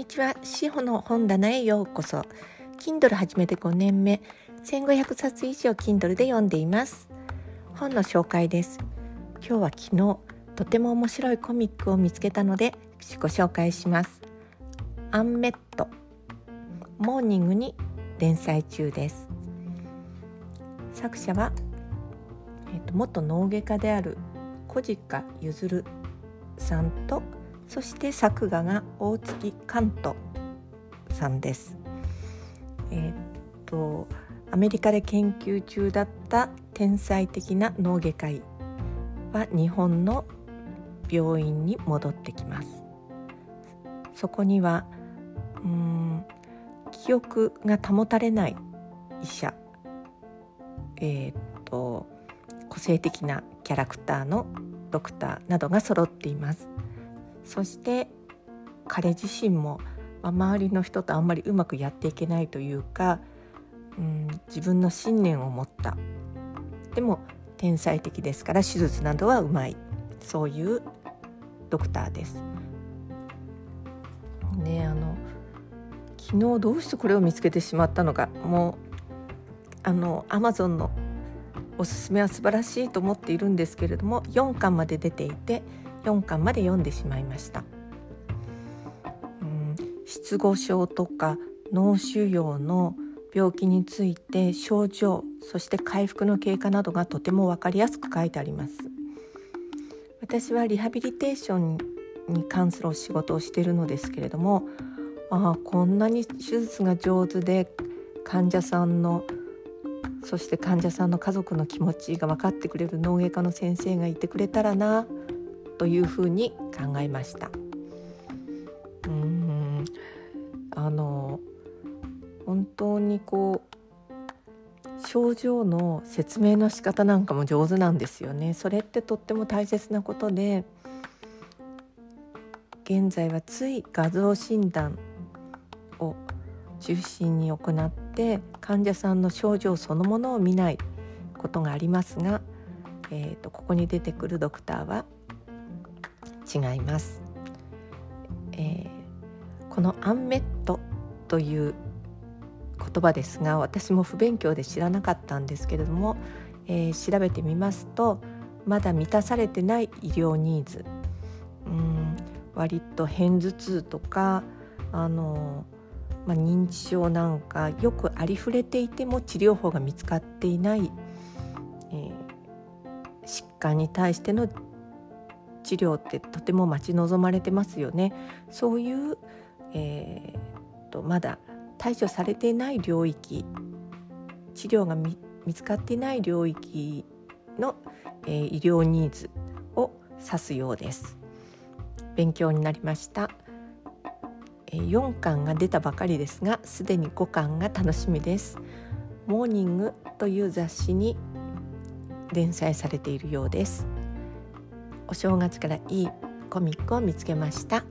にちは、志保の本棚へようこそ。Kindle 始めて5年目、1500冊以上 Kindle で読んでいます。本の紹介です。今日は昨日、とても面白いコミックを見つけたのでご紹介します。アンメット、モーニングに連載中です。作者は、えーと、元脳外科である小鹿譲さんとそして作画が大月関東さんです。えー、っとアメリカで研究中だった天才的な脳外科医は日本の病院に戻ってきます。そこにはうん記憶が保たれない医者、えー、っと個性的なキャラクターのドクターなどが揃っています。そして彼自身も、まあ、周りの人とあんまりうまくやっていけないというか、うん、自分の信念を持った。でも天才的ですから手術などはうまい。そういうドクターです。ねあの昨日どうしてこれを見つけてしまったのか。もうあのアマゾンのおすすめは素晴らしいと思っているんですけれども4巻まで出ていて4巻まで読んでしまいました。うん失語症とか脳腫瘍の病気について症状そして回復の経過などがとても分かりやすく書いてあります私はリハビリテーションに関するお仕事をしているのですけれどもああこんなに手術が上手で患者さんのそして患者さんの家族の気持ちが分かってくれる脳外科の先生がいてくれたらなというふうに考えました。うんあの本当にこう症状の説明の仕方なんかも上手なんですよね。それってとっても大切なことで現在はつい画像診断を中心に行って患者さんの症状そのものを見ないことがありますが、えーとここに出てくるドクターは違います、えー、このアンメットという言葉ですが私も不勉強で知らなかったんですけれども、えー、調べてみますとまだ満たされてない医療ニーズ。うん割と片頭痛とかあの、まあ、認知症なんかよくありふれていても治療法が見つかっていない、えー、疾患に対しての治療ってとても待ち望まれてますよね。そういう、えー、とまだ対処されていない領域治療が見つかっていない領域の、えー、医療ニーズを指すようです。勉強になりました。え、4巻が出たばかりですがすでに5巻が楽しみです。モーニングという雑誌に連載されているようです。お正月からいいコミックを見つけました。